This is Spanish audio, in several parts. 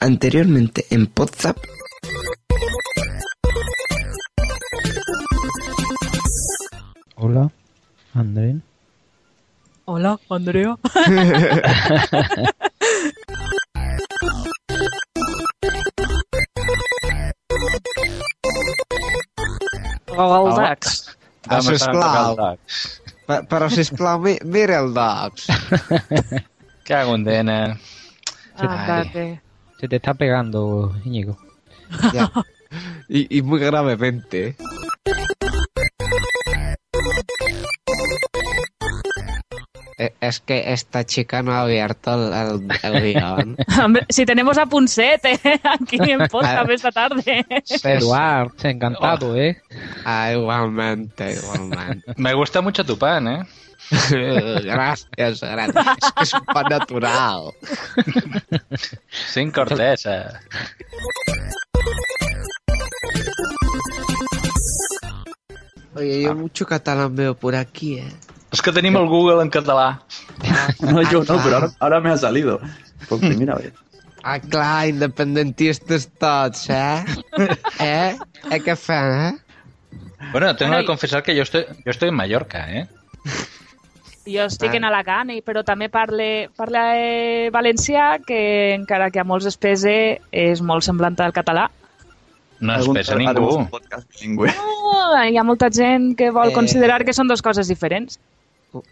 Anteriormente en Podzap. Hola, André. Hola, Andrea. Oh, el Dax. Ah, sisplau. Pa- Però, sisplau, mi- mira el Dax. Cago en dena. Ándate. Se te está pegando, Íñigo. Ya. Y, y muy gravemente. ¿eh? Eh, Es que esta chica no ha abierto el, el- el guion. Hombre, si tenemos a Punset ¿eh? aquí en podcast esta tarde. Eduard, encantado, ¿eh? Ah, igualmente, igualmente. Me gusta mucho tu pan, ¿eh? gracias, gracias. Es que es un pan natural. Sin corteza. Oye, yo mucho catalán veo por aquí, ¿eh? És que tenim el Google en català. No, yo no, pero ahora, ahora me ha salido. Por primera vez. Ah, clar, independentistes tots, eh? Eh? Eh, què fem, eh? Bueno, tengo que confesar que yo estoy, yo estoy en Mallorca, ¿eh? Jo estic en Alacant, i- però també parle, parle valencià, que encara que a molts es pese, és molt semblant al català. No es pesa ningú. bilingüe. Oh, hi ha molta gent que vol Eh. considerar que són dues coses diferents.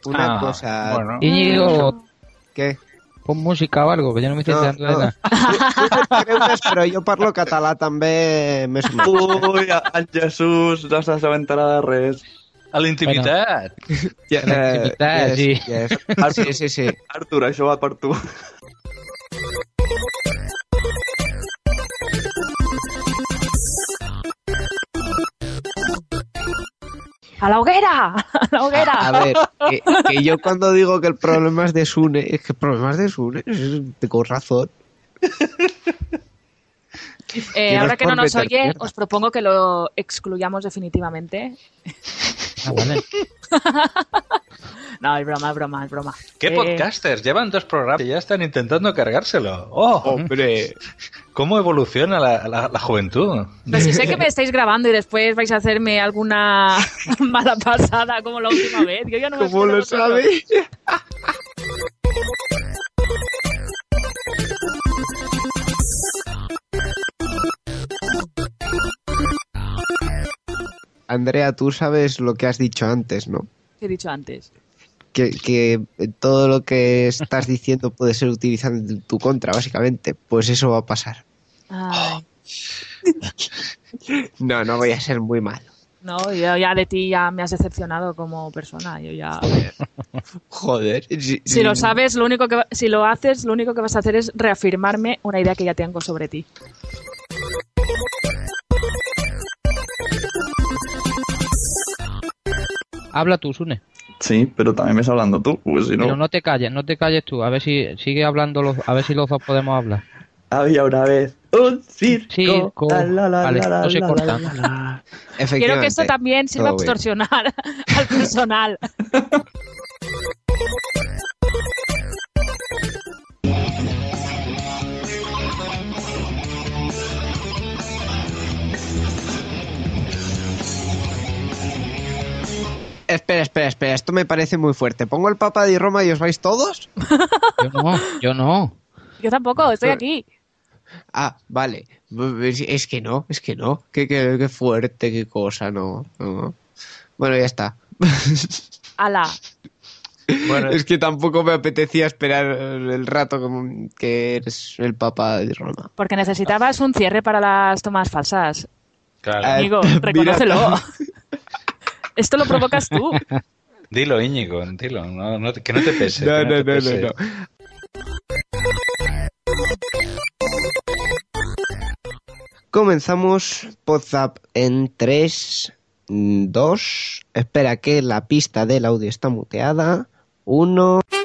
Una Ah, cosa... Bueno. Íñigo, Què? pon música o algo, que yo no me estoy No, de no. nada. Tu creus, però jo parlo català també més o menys. Uy, en Jesús no s'assabentarà de res. A. Ja, La intimitat, sí. yes. Sí, sí, sí. Artur, això va per tu. A la hoguera! A la hoguera! A, ver, que, que yo cuando digo que el problema es de Sune, es que el problema es de Sune, tengo razón. Eh, ahora es que no nos oye, mierda. os propongo que lo excluyamos definitivamente. Ah, vale. No, es broma, es broma, es broma. ¿Qué Eh, podcasters? Llevan dos programas y ya están intentando cargárselo. ¡Oh! Hombre, ¿Cómo evoluciona la, la- la juventud? Pues si sé que me estáis grabando y después vais a hacerme alguna mala pasada como la última vez. Yo ya no me ¿cómo lo vosotros. Andrea, tú sabes lo que has dicho antes, ¿no? ¿Qué he dicho antes? Que, que todo lo que estás diciendo puede ser utilizado en tu contra, básicamente. Pues eso va a pasar. Ay, No, no voy a ser muy malo. no, yo ya de ti ya me has decepcionado como persona. Yo ya. Joder. Si, Si lo sabes, lo único que va- si lo haces, lo único que vas a hacer es reafirmarme una idea que ya tengo sobre ti. Habla tú, Sune. Sí, pero también me estás hablando tú, pues si Pero no... no te calles, no te calles tú. A ver si sigue hablando, los, a ver si los dos podemos hablar. Había una vez un circo. Circo. la, la, la, Vale, la, no se la, corta. la, la, la. Quiero que esto también sirva bien. extorsionar al personal. Espera, espera, espera. Esto me parece muy fuerte. ¿Pongo el Papa de Roma y os vais todos? Yo no, yo no. Yo tampoco, estoy aquí. Ah, vale. Es que no, es que no. Qué, qué, qué fuerte, qué cosa, no, no. Bueno, ya está. Ala. Bueno, Es que tampoco me apetecía esperar el rato como que eres el Papa de Roma. Porque necesitabas un cierre para las tomas falsas. claro. Ah, Amigo, mira, reconócelo. Esto lo provocas tú. Dilo, Íñigo, dilo. No, no que no te pese. No, no, no, pese. no, no. Comenzamos WhatsApp en 3, 2. Espera que la pista del audio está muteada. 1. Es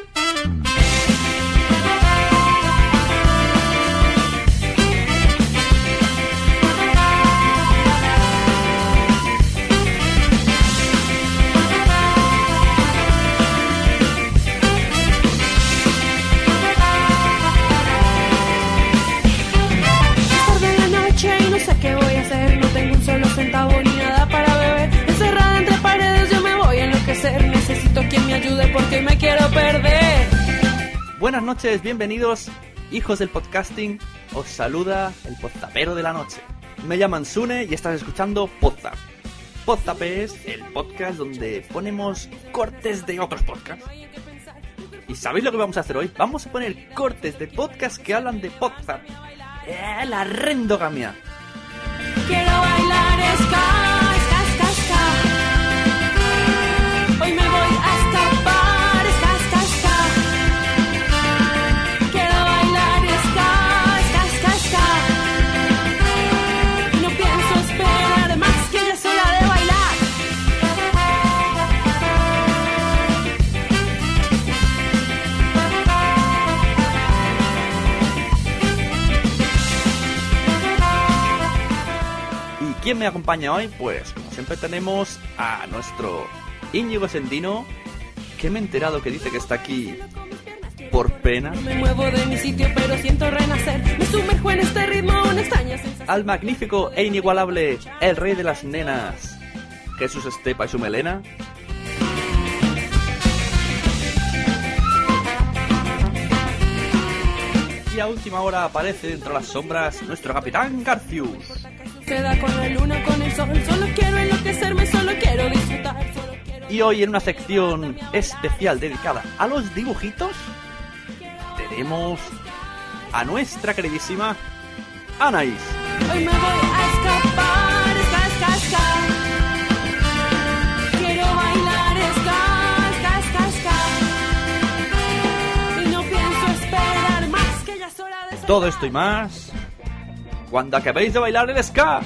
noches, bienvenidos, hijos del podcasting. Os saluda el podzapero de la noche. Me llaman Sune y estás escuchando Podzap. Podzap es el podcast donde ponemos cortes de otros podcasts. ¿Y sabéis lo que vamos a hacer hoy? Vamos a poner cortes de podcasts que hablan de Podzap. ¡Eh, la rendogamia! Quiero bailar ska, ska, ska. Hoy me quién me acompaña hoy? Pues como siempre tenemos a nuestro Íñigo Sendino, que me he enterado que dice que está aquí por pena. Me muevo de mi sitio pero siento renacer. Me sumerjo en este ritmo, una extraña sensación. al magnífico e inigualable El Rey de las Nenas, Jesús Estepa y su melena. Y a última hora aparece entre las sombras nuestro capitán Garcius. Se da con la luna, con el sol. Solo quiero enloquecerme, solo quiero disfrutar. Solo quiero Y hoy en una sección especial dedicada a los dibujitos, tenemos a nuestra queridísima Anaís. Hoy me voy a escapar, ska, ska, ska. Quiero bailar ska, ska, ska. Y no pienso esperar más que ya es hora de Todo esto y más cuando acabéis de bailar el ska.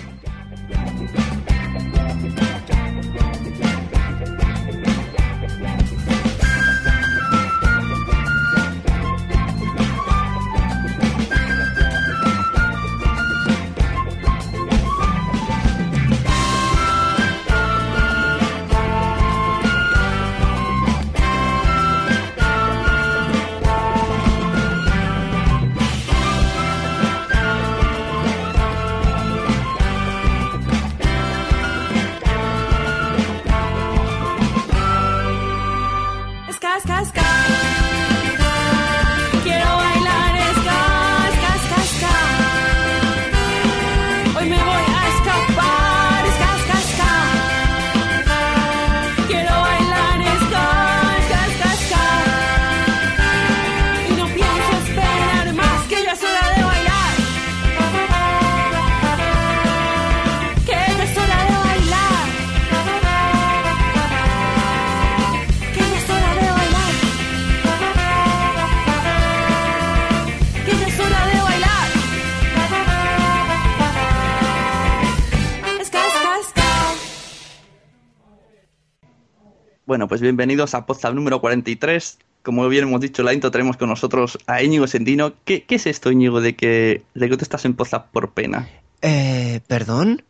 Bueno, pues bienvenidos a Podzap número 43. Como bien hemos dicho en la intro, tenemos con nosotros a Íñigo Sendino. ¿Qué, qué es esto, Íñigo, de que, de que tú estás en Podzap por pena? Eh, ¿perdón?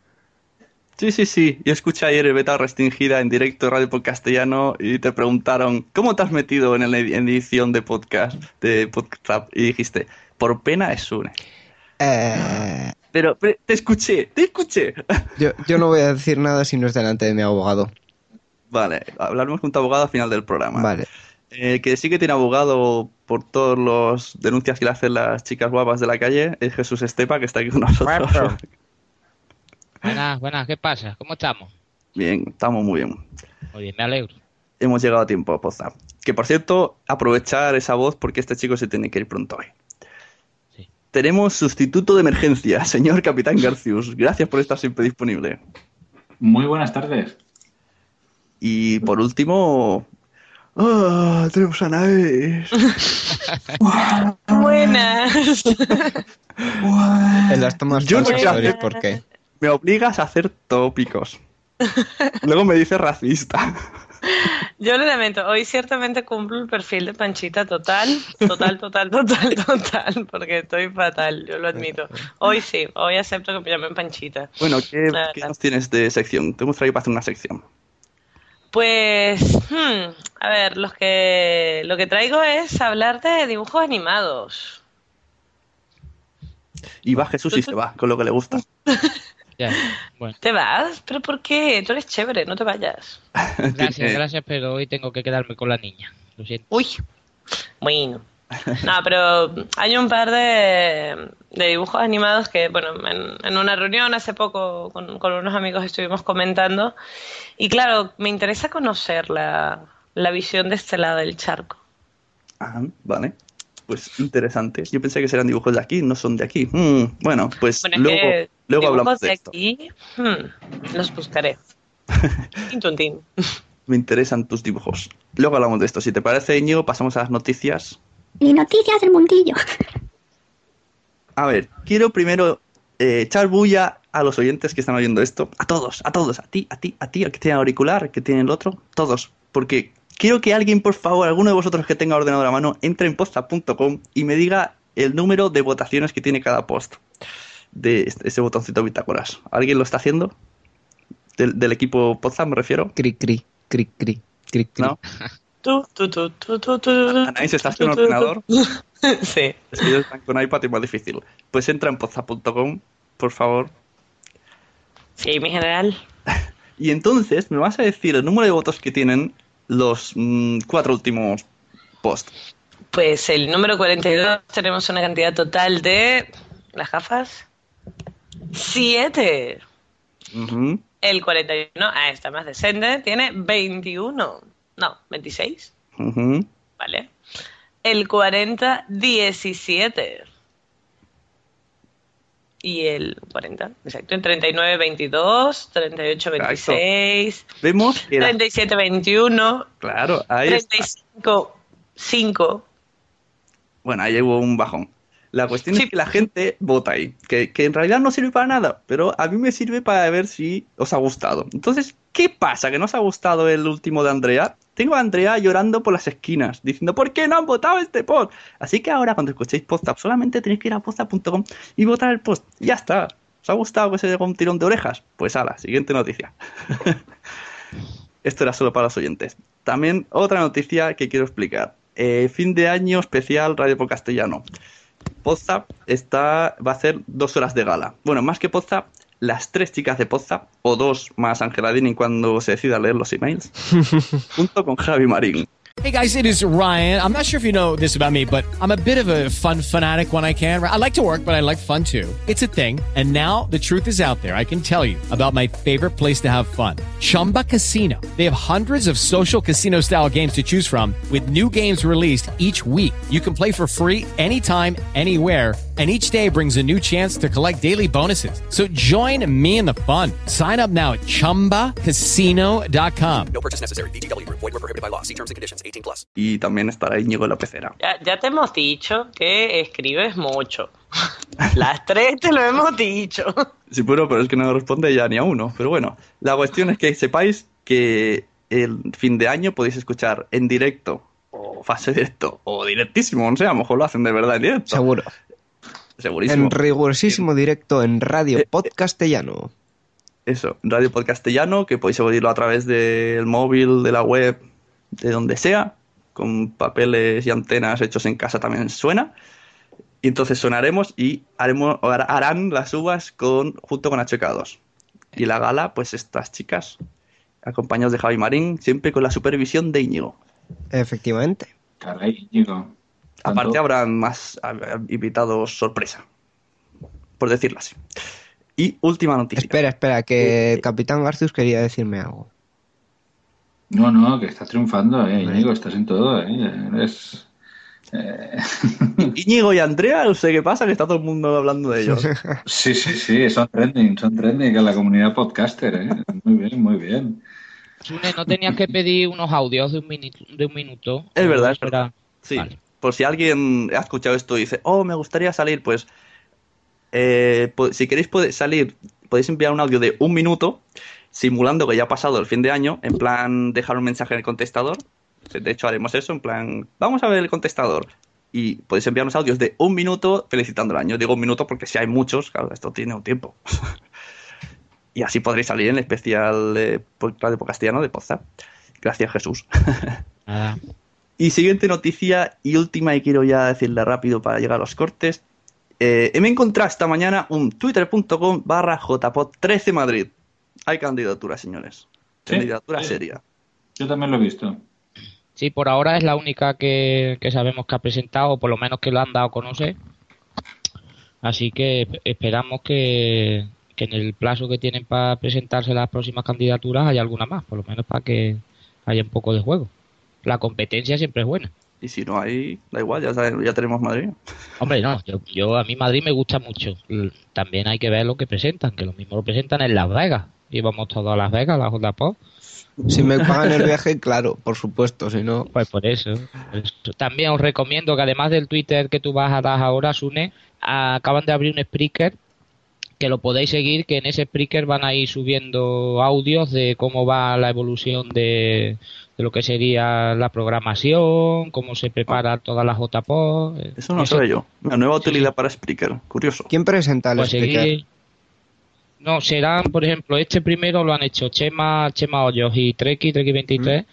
Sí, sí, sí. Yo escuché ayer el beta restringida en directo de Radio por Castellano y te preguntaron ¿cómo te has metido en la edición de podcast de podcast? Y dijiste, por pena es una. Eh, Pero, pero te escuché, te escuché. yo, yo no voy a decir nada si no es delante de mi abogado. Vale, hablaremos con tu abogado al final del programa. Vale. El que sí que tiene abogado por todas las denuncias que le hacen las chicas guapas de la calle es Jesús Estepa, que está aquí con nosotros. Buenas, buenas, ¿qué pasa? ¿Cómo estamos? Bien, estamos muy bien. Muy bien, me alegro. Hemos llegado a tiempo, Poza. Que por cierto, aprovechar esa voz porque este chico se tiene que ir pronto hoy. Sí. Tenemos sustituto de emergencia, señor Capitán Garcius. Gracias por estar siempre disponible. Muy buenas tardes. Y por último. ¡Ah! tenemos a Naes. Buenas. En las tomas Yo no falsas, hacer- por qué. Me obligas a hacer tópicos. Luego me dices racista. Yo lo lamento, hoy ciertamente cumplo el perfil de Panchita total, total, total, total, total, porque estoy fatal, yo lo admito. Hoy sí, hoy acepto que me llamen Panchita. Bueno, ¿qué, qué nos tienes de sección? Te traído para hacer una sección. Pues, hmm, a ver, los que, lo que traigo es hablar de dibujos animados. Y va Jesús y se va, con lo que le gusta. Ya, bueno. ¿Te vas? ¿Pero por qué? Tú eres chévere, no te vayas. Gracias, gracias, pero hoy tengo que quedarme con la niña. Lo siento. Uy, bueno. No, pero hay un par de, de dibujos animados que, bueno, en, en una reunión hace poco con, con unos amigos estuvimos comentando. Y claro, me interesa conocer la, la visión de este lado del charco. Ah, vale. Pues interesante. Yo pensé que serán dibujos de aquí, no son de aquí. Mm, bueno, pues Bueno, luego, luego hablamos de de esto. aquí, hmm, los buscaré. Me interesan tus dibujos. Luego hablamos de esto. Si te parece, Íñigo, pasamos a las noticias. Y noticias del mundillo. A ver, quiero primero eh, echar bulla a los oyentes que están oyendo esto. A todos, a todos. A ti, a ti, a ti, al que tiene auricular, al que tiene el otro. Todos. Porque quiero que alguien, por favor, alguno de vosotros que tenga ordenador a mano, entre en posta.com y me diga el número de votaciones que tiene cada post. De ese botoncito bitácoras. ¿Alguien lo está haciendo? Del, del equipo Potsdam me refiero. Cri, cri, cri, cri, cri, cri. ¿No? Anaís, ¿estás tu, ordenador? Sí. Es que ellos están con iPad y es más difícil. Pues entra en poza.com, por favor. Sí, mi general. Y entonces me vas a decir el número de votos que tienen los mm, cuatro últimos posts. Pues el número 42 tenemos una cantidad total de... ¿Las gafas? ¡Siete! Ujú. El 41, ah, está más decente, tiene 21. No, 26, Ujú. ¿vale? El 40, 17. Y el 40, exacto. El 39, 22. 38, 26. Vemos que la- 37, 21. Claro, ahí está. 35, 5. Bueno, ahí hubo un bajón. La cuestión es que la gente vota ahí, que, que en realidad no sirve para nada, pero a mí me sirve para ver si os ha gustado. Entonces, ¿qué pasa? ¿Que no os ha gustado el último de Andrea? Tengo a Andrea llorando por las esquinas, diciendo, ¿por qué no han votado este post? Así que ahora cuando escuchéis Podstab, solamente tenéis que ir a podstab.com y votar el post. Ya está. ¿Os ha gustado que se un tirón de orejas? Pues a la siguiente noticia. Esto era solo para los oyentes. También otra noticia que quiero explicar. Eh, fin de año especial Radio por Castellano. Podzap está, va a hacer dos horas de gala. Bueno, más que Podzap, las tres chicas de Podzap, o dos más Angela Dini cuando se decida leer los emails, junto con Javi Marín. Hey guys, it is Ryan. I'm not sure if you know this about me, but I'm a bit of a fun fanatic when I can. I like to work, but I like fun too. It's a thing. And now the truth is out there. I can tell you about my favorite place to have fun Chumba Casino. They have hundreds of social casino style games to choose from, with new games released each week. You can play for free anytime, anywhere. And each day brings a new chance to collect daily bonuses. So join me in the fun. Sign up now at chumbacasino.com. No purchase necessary. VGW Group. Void were prohibited by law. See terms and conditions. 18 plus. Y también estará Íñigo la pecera. Ya, ya te hemos dicho que escribes mucho. Las tres te lo hemos dicho. Sí, bueno, pero es que no responde ya ni a uno. Pero bueno, la cuestión es que sepáis que el fin de año podéis escuchar en directo, o fase directo, o directísimo, no sé, a lo mejor lo hacen de verdad en directo. Seguro. Segurísimo. En rigurosísimo directo en Radio Podcastellano. Eso, Radio Podcastellano, que podéis oírlo a través del móvil, de la web, de donde sea, con papeles y antenas hechos en casa también suena. Y entonces sonaremos y haremos, har- harán las uvas con, junto con HK2. Y la gala, pues estas chicas, acompañados de Javi Marín, siempre con la supervisión de Íñigo. Efectivamente. Caray, Íñigo. Aparte habrán más invitados sorpresa, por decirlo así. Y última noticia. Espera, espera, que el Capitán Garcius quería decirme algo. No, no, que estás triunfando, eh, Íñigo, estás en todo, eh. Eres... eh, Íñigo y Andrea, no sé qué pasa, que está todo el mundo hablando de ellos. Sí, sí, sí, son trending, son trending en la comunidad podcaster, eh. Muy bien, muy bien. Sune, ¿no tenías que pedir unos audios de un, minuto? De un minuto? Es verdad, es ¿O verdad. Sí. Por si alguien ha escuchado esto y dice, oh, me gustaría salir, pues Eh, si queréis puede salir, podéis enviar un audio de un minuto simulando que ya ha pasado el fin de año, en plan dejar un mensaje en el contestador. De hecho, haremos eso, en plan, vamos a ver el contestador. Y podéis enviarnos audios de un minuto felicitando el año. Digo un minuto porque si hay muchos, claro, esto tiene un tiempo. y así podréis salir en el especial de Radio Castellano de Poza. Gracias, Jesús. Nada. Y siguiente noticia y última, y quiero ya decirle rápido para llegar a los cortes. Eh, me he encontrado esta mañana un twitter.com barra jpod13 Madrid. Hay candidatura, señores. Sí, Candidatura sí. seria. Yo también lo he visto. Sí, por ahora es la única que, que sabemos que ha presentado, o por lo menos que lo han dado a conocer. Así que esperamos que, que en el plazo que tienen para presentarse las próximas candidaturas haya alguna más, por lo menos para que haya un poco de juego. La competencia siempre es buena. Y si no hay, da igual, ya, ya tenemos Madrid. Hombre, no, yo, yo a mí Madrid me gusta mucho. También hay que ver lo que presentan, que lo mismo lo presentan en Las Vegas. Íbamos todos a Las Vegas, a la JPO. Si me pagan el viaje, claro, por supuesto, si no... Pues por eso, por eso. También os recomiendo que además del Twitter que tú vas a dar ahora, Sune, acaban de abrir un Spreaker que lo podéis seguir, que en ese Spreaker van a ir subiendo audios de cómo va la evolución de, de lo que sería la programación, cómo se prepara toda la JPO. Eso no sabía yo. Una nueva utilidad para Spreaker. Curioso. ¿Quién presenta el Pues seguir- No, serán, por ejemplo, este primero lo han hecho Chema, Chema Hoyos y Treki, Treki23,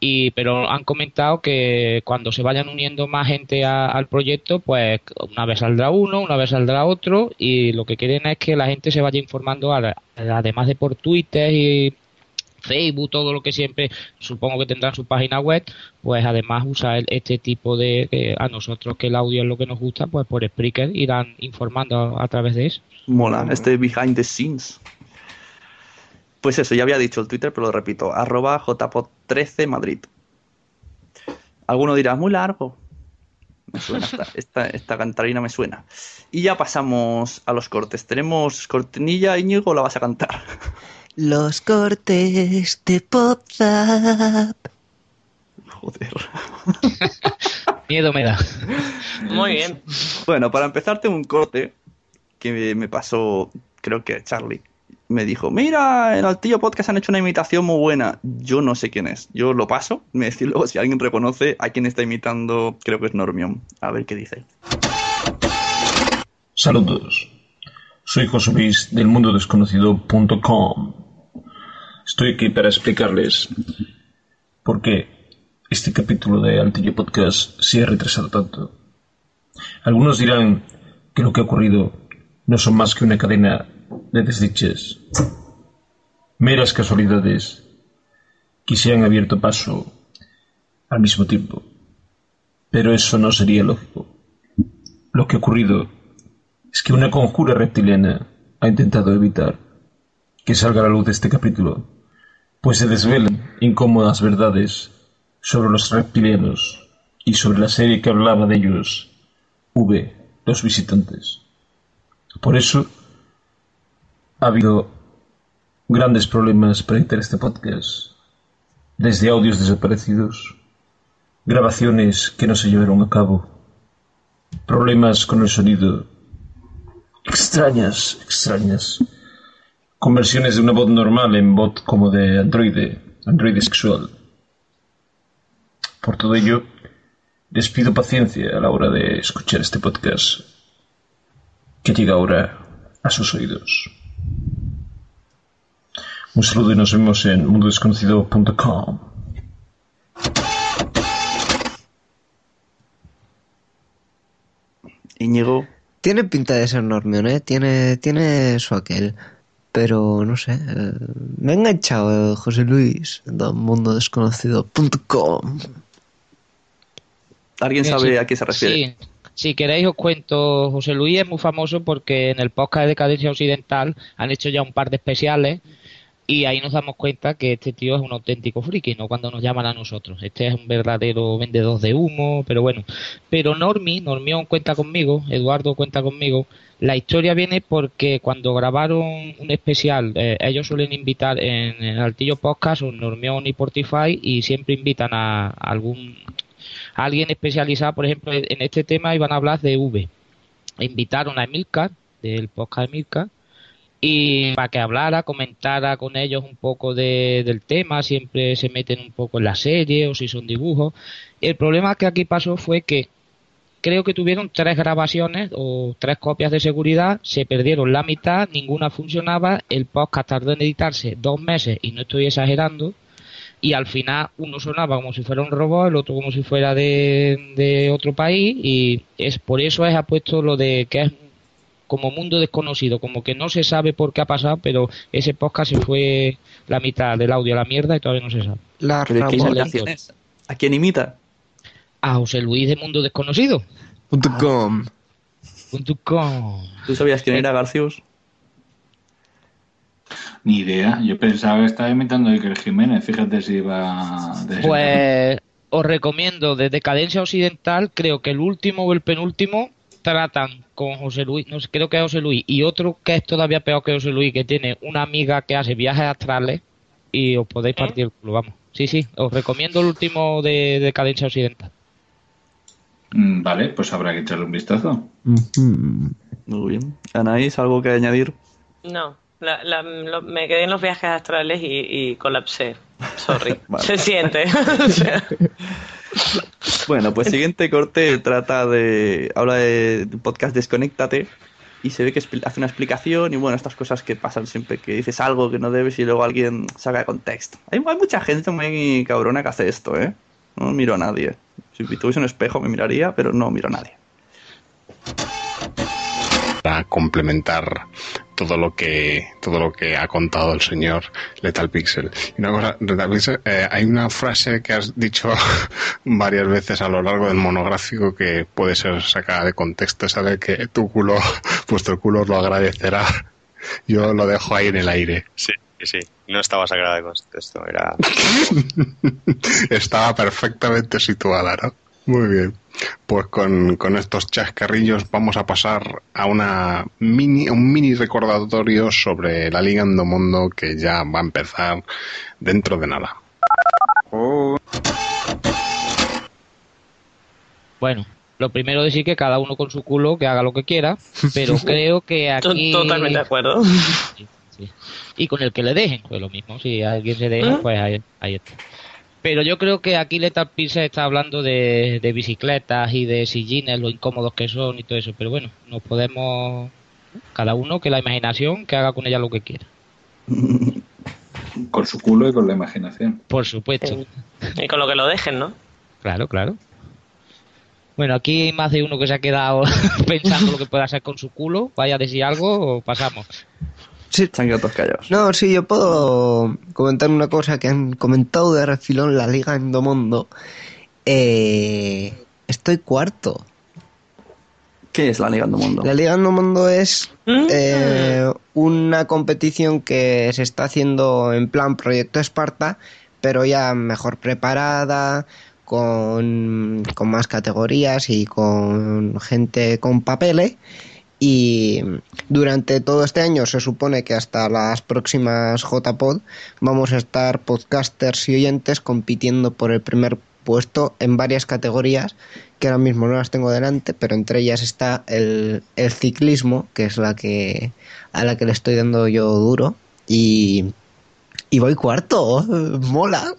y, pero han comentado que cuando se vayan uniendo más gente a- al proyecto, pues una vez saldrá uno, una vez saldrá otro, y lo que quieren es que la gente se vaya informando, a- además de por Twitter y Facebook, todo lo que siempre, supongo que tendrán su página web, pues además usar este tipo de, a nosotros que el audio es lo que nos gusta, pues por Spreaker irán informando a, a través de eso. Mola, este behind the scenes. Pues eso, ya había dicho el Twitter, pero lo repito. Arroba jpod13 Madrid. Alguno dirá, muy largo. Me suena, esta, esta, esta cantarina me suena. Y ya pasamos a los cortes. ¿Tenemos cortinilla, Íñigo, la vas a cantar? Los cortes de WhatsApp. Joder. Miedo me da. Muy bien. Bueno, para empezar tengo un corte que me- me pasó, creo que Charlie. Me dijo, mira, en Altillo Podcast han hecho una imitación muy buena. Yo no sé quién es. Yo lo paso. Me decís luego si alguien reconoce a quién está imitando. Creo que es Normion. A ver qué dice. Saludos. Soy José Luis del mundodesconocido.com. Estoy aquí para explicarles por qué este capítulo de Altillo Podcast se ha retrasado tanto. Algunos dirán que lo que ha ocurrido no son más que una cadena de desdichas, meras casualidades que se han abierto paso al mismo tiempo. Pero eso no sería lógico. Lo que ha ocurrido es que una conjura reptiliana ha intentado evitar que salga a la luz de este capítulo, pues se desvelan incómodas verdades sobre los reptilianos y sobre la serie que hablaba de ellos, V, los visitantes. Por eso ha habido grandes problemas para editar este podcast, desde audios desaparecidos, grabaciones que no se llevaron a cabo, problemas con el sonido extrañas, extrañas. Conversiones de una voz normal en bot como de androide, androide sexual. Por todo ello, les pido paciencia a la hora de escuchar este podcast, que llega ahora a sus oídos. Un saludo y nos vemos en mundodesconocido.com. Íñigo. Tiene pinta de ser Normion, ¿eh? Tiene, tiene su aquel. Pero no sé. eh, me ha enganchado eh, José Luis de mundodesconocido.com. ¿Alguien Sí, sabe sí. a qué se refiere? Sí. Si queréis os cuento, José Luis es muy famoso porque en el podcast de Decadencia Occidental han hecho ya un par de especiales y ahí nos damos cuenta que este tío es un auténtico friki, no cuando nos llaman a nosotros. Este es un verdadero vendedor de humo, pero bueno. Pero Normi, Normión cuenta conmigo, Eduardo cuenta conmigo. La historia viene porque cuando grabaron un especial, eh, ellos suelen invitar en, en Altillo Podcast o Normión y Portify y siempre invitan a, algún a alguien especializado, por ejemplo, en este tema iban a hablar de V. Invitaron a Emilcar, del podcast Mirka, y para que hablara, comentara con ellos un poco de- del tema, siempre se meten un poco en la serie o si son dibujos. El problema que aquí pasó fue que creo que tuvieron tres grabaciones o tres copias de seguridad, se perdieron la mitad, ninguna funcionaba, el podcast tardó en editarse dos meses y no estoy exagerando, y al final uno sonaba como si fuera un robot, el otro como si fuera de, otro país, y es por eso es apuesto lo de que es como mundo desconocido, como que no se sabe por qué ha pasado, pero ese podcast se fue la mitad del audio a la mierda y todavía no se sabe. La. ¿A quién imita? A José Luis de Mundo Desconocido. Punto com. Punto com. ¿Tú sabías quién era Garcius? Ni idea. Yo pensaba que estaba imitando a Iker Jiménez. Fíjate si iba... de Pues os recomiendo de Decadencia Occidental, creo que el último o el penúltimo tratan con José Luis, no sé, creo que es José Luis, y otro que es todavía peor que José Luis, que tiene una amiga que hace viajes astrales y os podéis partir el culo, vamos. Sí, sí, os recomiendo el último de Decadencia Occidental. Mm, Vale, pues habrá que echarle un vistazo. Muy bien. Anaís, ¿algo que añadir? No, la- la- lo- me quedé en los viajes astrales y, y colapsé. Sorry. Vale. Se siente. O sea, Bueno, pues siguiente corte trata de. habla de, de podcast Desconéctate. Y se ve que hace una explicación y bueno, estas cosas que pasan siempre que dices algo que no debes y luego alguien saca de contexto. Hay, hay mucha gente muy cabrona que hace esto, ¿eh? No miro a nadie. Si tuviese un espejo me miraría, pero no miro a nadie. para complementar todo lo que todo lo que ha contado el señor Lethal Pixel. Y una cosa, Lethal Pixel, eh, hay una frase que has dicho varias veces a lo largo del monográfico que puede ser sacada de contexto, esa de que tu culo, vuestro culo lo agradecerá. Yo lo dejo ahí en el aire. Sí, sí. No estaba sagrada de contexto, era... Estaba perfectamente situada, ¿no? Muy bien. Pues con, con estos chascarrillos vamos a pasar a una mini, un mini recordatorio sobre la Liga Endomundo que ya va a empezar dentro de nada. Bueno, lo primero decir que cada uno con su culo que haga lo que quiera, pero creo que aquí... Totalmente de acuerdo. Sí. Y con el que le dejen, pues lo mismo, si alguien se deja, ¿Mm? pues ahí, ahí está. Pero yo creo que aquí Lethal Pixel está hablando de, de bicicletas y de sillines, lo incómodos que son y todo eso, pero bueno, nos podemos... Cada uno que la imaginación, que haga con ella lo que quiera. Con su culo y con la imaginación. Por supuesto. Y con lo que lo dejen, ¿no? Claro, claro. Bueno, aquí hay más de uno que se ha quedado pensando lo que puede hacer con su culo. Vaya a decir algo o pasamos. Sí. Quedado todos callados. No, sí, yo puedo comentar una cosa que han comentado de refilón la Liga Endomondo. Eh, estoy cuarto. ¿Qué es la Liga Endomundo? La Liga Endomondo es eh, una competición que se está haciendo en plan Proyecto Esparta, pero ya mejor preparada, con, con más categorías y con gente con papeles. Y durante todo este año se supone que hasta las próximas JPod vamos a estar podcasters y oyentes compitiendo por el primer puesto en varias categorías que ahora mismo no las tengo delante, pero entre ellas está el, el ciclismo, que es la que a la que le estoy dando yo duro y, y voy cuarto, mola.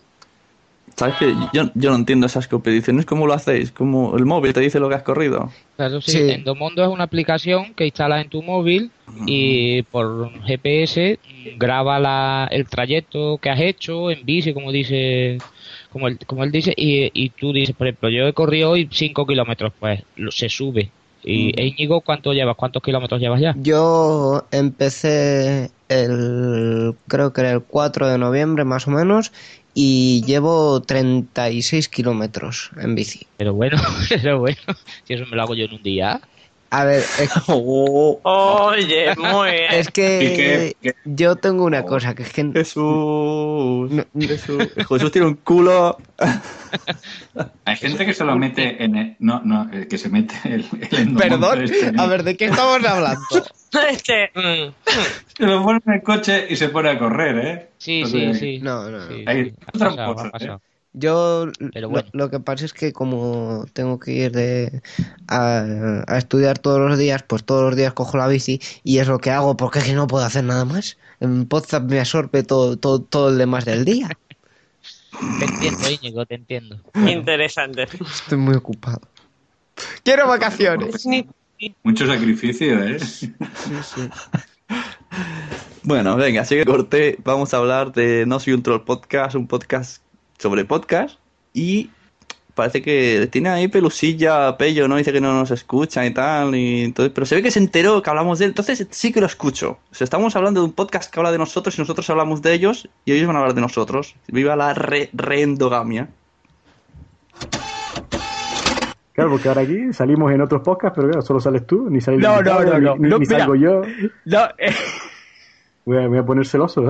¿Sabes que yo, yo no entiendo esas competiciones? ¿Cómo lo hacéis? ¿Cómo el móvil te dice lo que has corrido? Claro, sí. Sí. Endomondo es una aplicación que instalas en tu móvil y por GPS graba la, el trayecto que has hecho en bici, como dice, como él, como él dice, y, y tú dices, por ejemplo, yo he corrido hoy 5 kilómetros, pues lo- se sube. Y e Íñigo, ¿cuánto llevas? ¿Cuántos kilómetros llevas ya? Yo empecé el creo que era el 4 de noviembre más o menos y llevo 36 kilómetros en bici. Pero bueno, pero bueno, si eso me lo hago yo en un día. A ver, es, Oye, muy bien. es que yo tengo una cosa que es que Jesús, Jesús, Jesús tiene un culo. Hay gente que se lo mete en el... No, no, que se mete el, el Perdón, este a ver, ¿de qué estamos hablando? Este, mm, Se lo pone en el coche y se pone a correr, ¿eh? Sí, sí, sí. No, no, no. Sí, Hay sí, pasado, pasado. ¿eh? Yo Pero lo- bueno. lo, que pasa es que como tengo que ir de, a, a estudiar todos los días, pues todos los días cojo la bici y es lo que hago porque es que no puedo hacer nada más. En Podzap me absorbe todo, todo, todo el demás del día. Te entiendo, Íñigo, te entiendo. Interesante. Estoy muy ocupado. Quiero vacaciones. Mucho sacrificio, ¿eh? Bueno, venga, sigue corte. Vamos a hablar de No Soy un Troll Podcast, un podcast sobre podcast. Y parece que tiene ahí pelusilla Pello, ¿no? Dice que no nos escucha y tal. Y entonces, pero se ve que se enteró que hablamos de él. Entonces sí que lo escucho. O sea, estamos hablando de un podcast que habla de nosotros y nosotros hablamos de ellos y ellos van a hablar de nosotros. Viva la re reendogamia. Claro, porque ahora aquí salimos en otros podcasts, pero claro, solo sales tú, ni sale el No, no, no, ni- no. ni, mira. salgo yo. No, eh, Voy a, voy a poner celoso,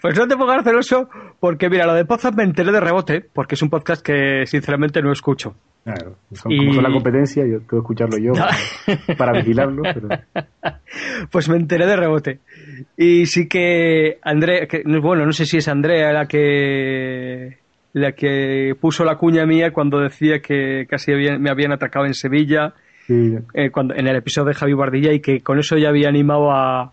pues no te pongas celoso porque, mira, lo de podcast me enteré de rebote, porque es un podcast que sinceramente no escucho. Claro, son, Y- como son la competencia, yo tengo que escucharlo yo para, para vigilarlo. Pero... Pues me enteré de rebote. Y sí que Andrea, que, bueno, no sé si es Andrea la que la que puso la cuña mía cuando decía que casi me habían atacado en Sevilla, Sí, eh, cuando, en el episodio de Javi Bardilla, y que con eso ya había animado a,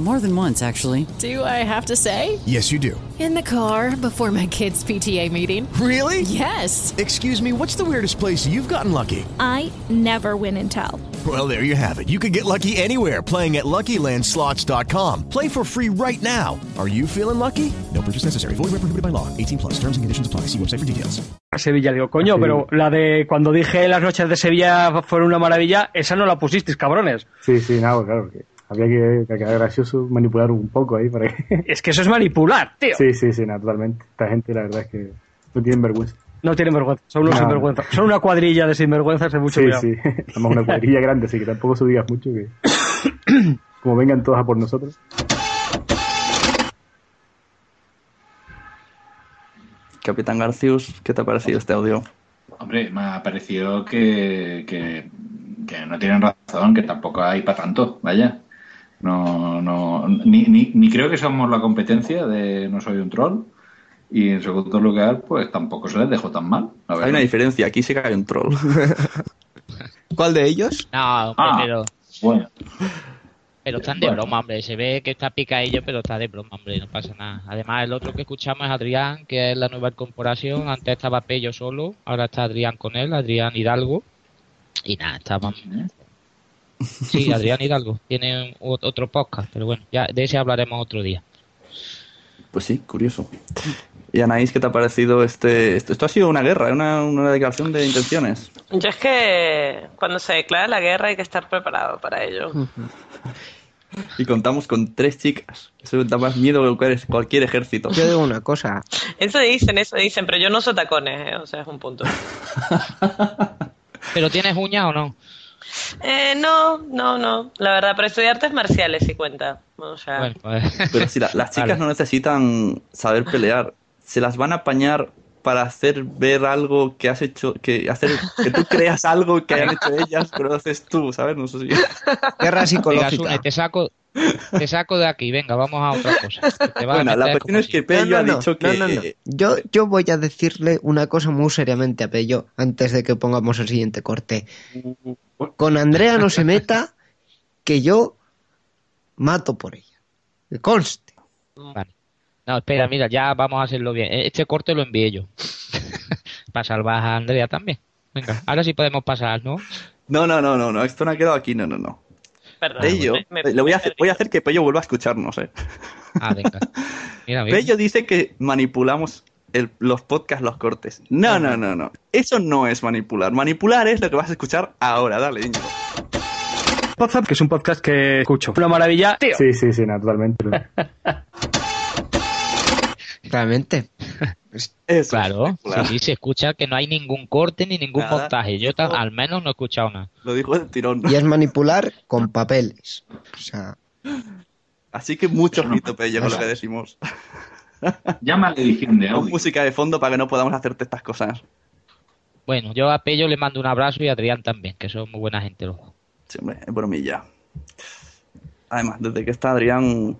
More than once, actually. Do I have to say? Yes, you do. In the car before my kids' PTA meeting. Really? Yes. Excuse me, what's the weirdest place you've gotten lucky? I never win and tell. Well, there you have it. You can get lucky anywhere playing at LuckyLandSlots.com. Play for free right now. Are you feeling lucky? No purchase necessary. Void where prohibited by law. 18 plus. Terms and conditions apply. See website for details. a Sevilla. Digo, coño, Sí. pero la de cuando dije las noches de Sevilla fueron una maravilla, esa no la pusisteis, cabrones. Sí, sí, nada, claro. Que había que, que quedar gracioso, manipular un poco ahí para que... Es que eso es manipular, tío. Sí, sí, sí, naturalmente. Esta gente, la verdad es que no tienen vergüenza. No tienen vergüenza, son unos No. sinvergüenzas. Son una cuadrilla de sinvergüenzas de mucho Sí, cuidado. sí. Estamos una cuadrilla grande, así que tampoco subías mucho que... Como vengan todos a por nosotros. Capitán Garcius, ¿qué te ha parecido este audio? Hombre, me ha parecido que, que, que no tienen razón, que tampoco hay para tanto, vaya. No, no, ni, ni, ni creo que somos la competencia de No soy un troll. Y en segundo lugar, pues tampoco se les dejó tan mal. la Hay una diferencia, aquí sí que hay un troll. ¿Cuál de ellos? No, hombre, Ah. pero, Bueno, pero están de Bueno. broma, hombre. Se ve que está picadillo, pero está de broma, hombre. No pasa nada. Además, el otro que escuchamos es Adrián, que es la nueva incorporación. Antes estaba Pello solo, ahora está Adrián con él, Adrián Hidalgo. Y nada, estaban. Sí, Adrián Hidalgo. Tiene otro podcast, pero bueno, ya de ese hablaremos otro día. Pues sí, curioso. Y Anaís, ¿qué te ha parecido este...? Esto, esto ha sido una guerra, una, una declaración de intenciones. Yo es que cuando se declara la guerra hay que estar preparado para ello. Y contamos con tres chicas. Eso da más miedo que cualquier, ejército. Yo digo una cosa. Eso dicen, eso dicen, pero yo no uso tacones, ¿eh? o sea, es un punto. ¿Pero tienes uñas o no? Eh, no, no, no. La verdad, pero estudiar artes marciales sí cuenta. O sea, Bueno, pues. Pero si la- las chicas Vale. no necesitan saber pelear, se las van a apañar para hacer ver algo que has hecho, que hacer que tú creas algo que hayan hecho ellas, pero lo haces tú, ¿sabes? No sé si... Guerra psicológica. Sune, te saco, te saco de aquí. Venga, vamos a otra cosa. que te vas a Bueno, la cuestión es que Pello No, no, ha no, dicho que... no, no, no. Yo, yo voy a decirle una cosa muy seriamente a Pello antes de que pongamos el siguiente corte. Con Andrea no se meta, que yo mato por ella. Que conste. Vale. No, espera, mira, ya vamos a hacerlo bien. Este corte lo envié yo. Para salvar a Andrea también. Venga, ahora sí podemos pasar, ¿no? No, no, no, no, no, esto no ha quedado aquí, no, no, no. Perdón. Pello, me- me- le voy a hacer, voy a hacer que Pello vuelva a escucharnos, eh. Ah, venga. Mira, mira. Pello dice que manipulamos el- los podcasts los cortes. No, no, no, no. Eso no es manipular. Manipular es lo que vas a escuchar ahora. Dale, Íñigo. WhatsApp, que es un podcast que escucho. Una maravilla, tío. Sí, sí, sí, naturalmente. Realmente. Claro, sí, sí, se escucha que no hay ningún corte ni ningún Nada. montaje. Yo ta- al menos no he escuchado nada. Lo dijo el tirón. Y es manipular con papeles. O sea, Así que mucho ojito, Pello, con lo que decimos. Llama edición de audio. música de fondo para que no podamos hacerte estas cosas. Bueno, yo a Pello le mando un abrazo y a Adrián también, que son muy buena gente los dos. Sí, hombre, es bromilla. Además, desde que está Adrián.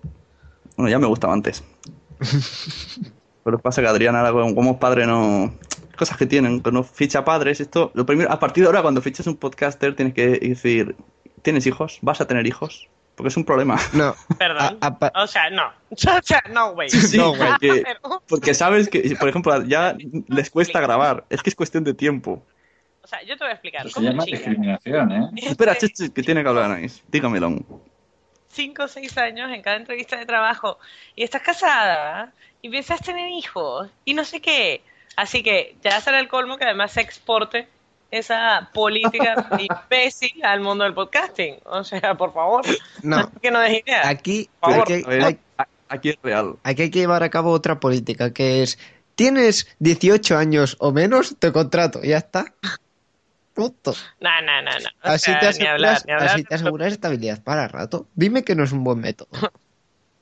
Bueno, ya me gustaba antes. Pero pasa que Adrián ahora como padre no... Cosas que tienen, cuando ficha padres, esto... Lo primero, a partir de ahora, cuando fiches un podcaster, tienes que decir... ¿Tienes hijos? ¿Vas a tener hijos? Porque es un problema. No. Perdón. o sea, no. O sea, no, güey. Sí, No, güey. porque, porque sabes que, por ejemplo, ya les cuesta grabar. Es que es cuestión de tiempo. O sea, yo te voy a explicar. Se llama chica, discriminación, ¿eh? Espera, che, che, que tiene que hablar Anaís. Dígamelo. cinco o seis años en cada entrevista de trabajo y estás casada y piensas tener hijos y no sé qué. Así que ya será el colmo que además se exporte esa política imbécil al mundo del podcasting. O sea, por favor, no. que no des idea. Aquí, Por favor. aquí, A ver, hay, Aquí es real. aquí hay que llevar a cabo otra política, que es, tienes 18 años o menos, te contrato, ya está. Punto. No, no, no, no. O Así sea, te ni hablar, aseguras, ni hablar. así te aseguras estabilidad para rato. Dime que no es un buen método.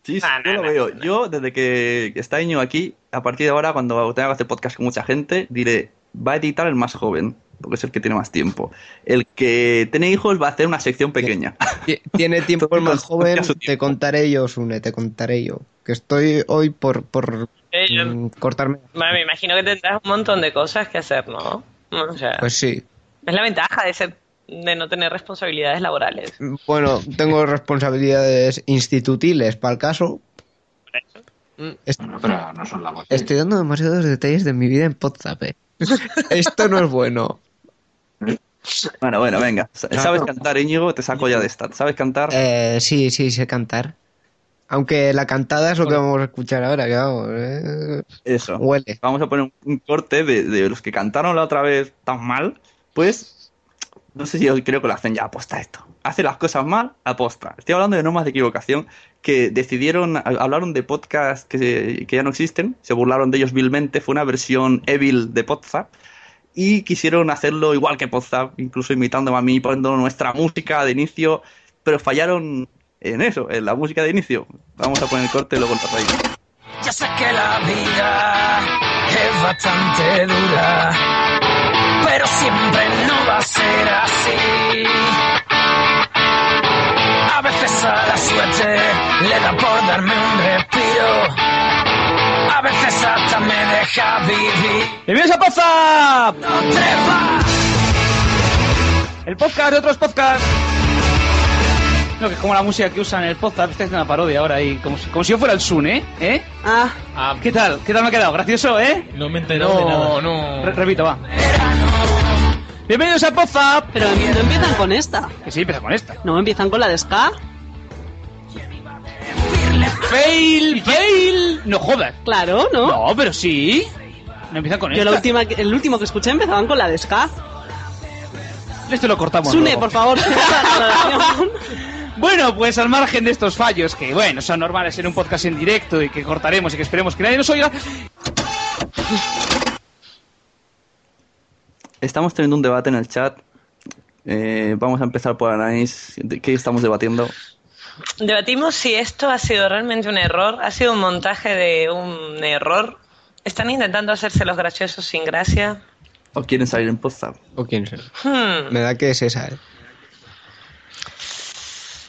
Sí, sí, yo lo veo. Yo, desde que está Iñigo aquí, a partir de ahora, cuando tenga que hacer podcast con mucha gente, diré, va a editar el más joven, porque es el que tiene más tiempo. El que tiene hijos va a hacer una sección pequeña. Ti- Tiene tiempo el más joven, su te contaré yo, Sune, te contaré yo. Que estoy hoy por, por Eh, yo- mm, cortarme. Bueno, me imagino que tendrás un montón de cosas que hacer, ¿no? O sea, Pues sí. es la ventaja de ser de no tener responsabilidades laborales. Bueno, tengo responsabilidades institutiles para el caso. Est- Pero no son labores. Estoy dando demasiados detalles de mi vida en WhatsApp. eh. Esto no es bueno. Bueno, bueno, venga. ¿Sabes cantar, Íñigo? Te saco ya de esta. ¿Sabes cantar? Eh, sí, sí, sé cantar. Aunque la cantada es lo que vamos a escuchar ahora, que vamos. eh, Eso. Huele. Vamos a poner un, un corte de, de los que cantaron la otra vez tan mal. Pues, no sé si yo creo que lo hacen ya aposta esto. Hace las cosas mal, aposta. Estoy hablando de normas de equivocación que decidieron, hablaron de podcasts que, que ya no existen, se burlaron de ellos vilmente. Fue una versión evil de Podzap. Y quisieron hacerlo igual que Podzap, incluso imitándome a mí, poniendo nuestra música de inicio, pero fallaron en eso, en la música de inicio. Vamos a poner el corte y luego el raíz. Ya sé que la vida es bastante dura, pero siempre no va a ser así. A veces a la suerte le da por darme un respiro, a veces hasta me deja vivir. ¡Bienvenidos a WhatsApp! No vas. El podcast de otros podcasts. No, que es como la música que usan en el podcast, esta es una parodia ahora y como si, como si yo fuera el Sun, ¿eh? ¿Eh? Ah, ¿Qué tal? ¿Qué tal me ha quedado? ¿Gracioso, eh? no me he enterado de nada. no. repito, va. Bienvenidos a WhatsApp. Pero no empiezan con esta. Que sí, empieza con esta. No empiezan con la de Ska. ¡Fail! ¡Fail! No jodas. Claro, ¿no? No, pero sí. No empiezan con Yo esta. la última, el último que escuché empezaban con la de Ska. Esto lo cortamos. Sune, luego. por favor. Bueno, pues al margen de estos fallos, que bueno, son normales en un podcast en directo y que cortaremos y que esperemos que nadie nos oiga. Estamos teniendo un debate en el chat. Eh, vamos a empezar por Anaís. ¿De qué estamos debatiendo? Debatimos si esto ha sido realmente un error, ha sido un montaje de un error. ¿Están intentando hacerse los graciosos sin gracia? ¿O quieren salir en WhatsApp? ¿O quién será? Hmm. Me da que es esa, ¿eh?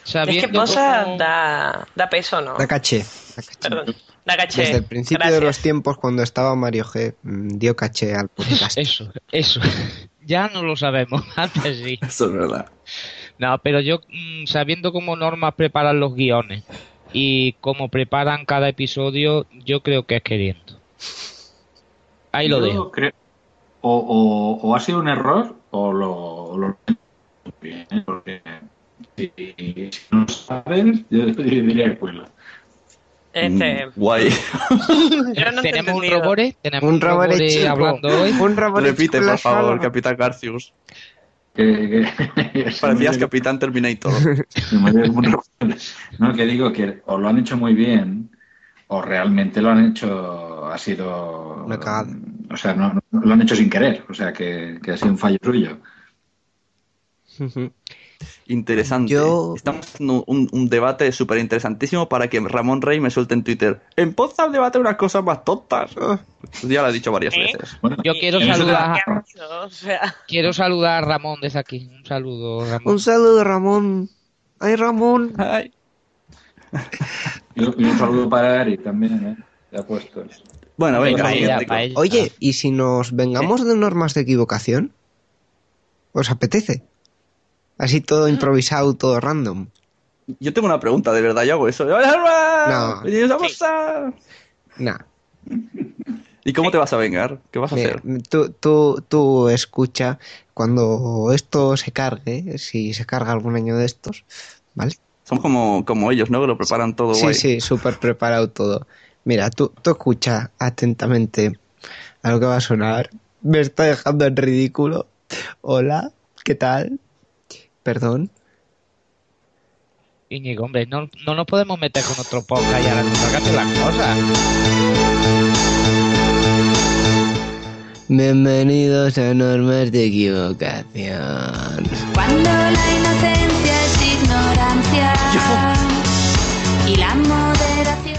Es que Posa cómo- da, da peso, ¿no? Da caché. Perdón. Da caché. Desde el principio de los tiempos, cuando estaba Mario G, mm, dio caché al podcast. Eso, eso. Ya no lo sabemos, antes sí. Eso es verdad. No, pero yo, mm, sabiendo cómo Norma preparan los guiones y cómo preparan cada episodio, yo creo que es queriendo. Ahí lo dejo. creo- o, o- o ha sido un error o lo, lo bien, porque si, si no sabes, yo diría que cuela. Este, Mm, Guay. no tenemos un robore, tenemos Un robore robore hablando hoy. Un robot Repite, por favor. Capitán Garcius. Que- que- Parecías Capitán Terminator. No, que digo que o lo han hecho muy bien o realmente lo han hecho, ha sido... O sea, no, no- lo han hecho sin querer, o sea, que, que ha sido un fallo suyo. Interesante. Yo- Estamos haciendo un, un debate súper interesantísimo para que Ramón Rey me suelte en Twitter. En Podzap debate unas cosas más tontas. Pues ya lo he dicho varias ¿Eh? veces. Yo quiero saludar, O sea, quiero saludar a Ramón desde aquí. Un saludo, Ramón. Un saludo, Ramón. Ay, Ramón. Ay. Y, y un saludo para Ari también, ¿eh? Ya puesto. Bueno, venga. Oye, ¿y si nos vengamos de normas de equivocación? ¿Os apetece? Así todo improvisado, todo random. Yo tengo una pregunta, de verdad, yo hago eso. No. Nah. ¿Y cómo te vas a vengar? ¿Qué vas a Mira, hacer? tú, tú, tú escucha cuando esto se cargue, si se carga algún año de estos, ¿vale? Somos como, como ellos, ¿no? Que lo preparan todo Sí, guay. sí, súper preparado todo. Mira, tú, tú escucha atentamente a lo que va a sonar. Me está dejando en ridículo. Hola, ¿qué tal? Perdón. Íñigo, hombre, no, no nos podemos meter con otro podcast y ahora nos las cosas. Bienvenidos a Normas de Equivocación. Cuando la inocencia es ignorancia y la moderación.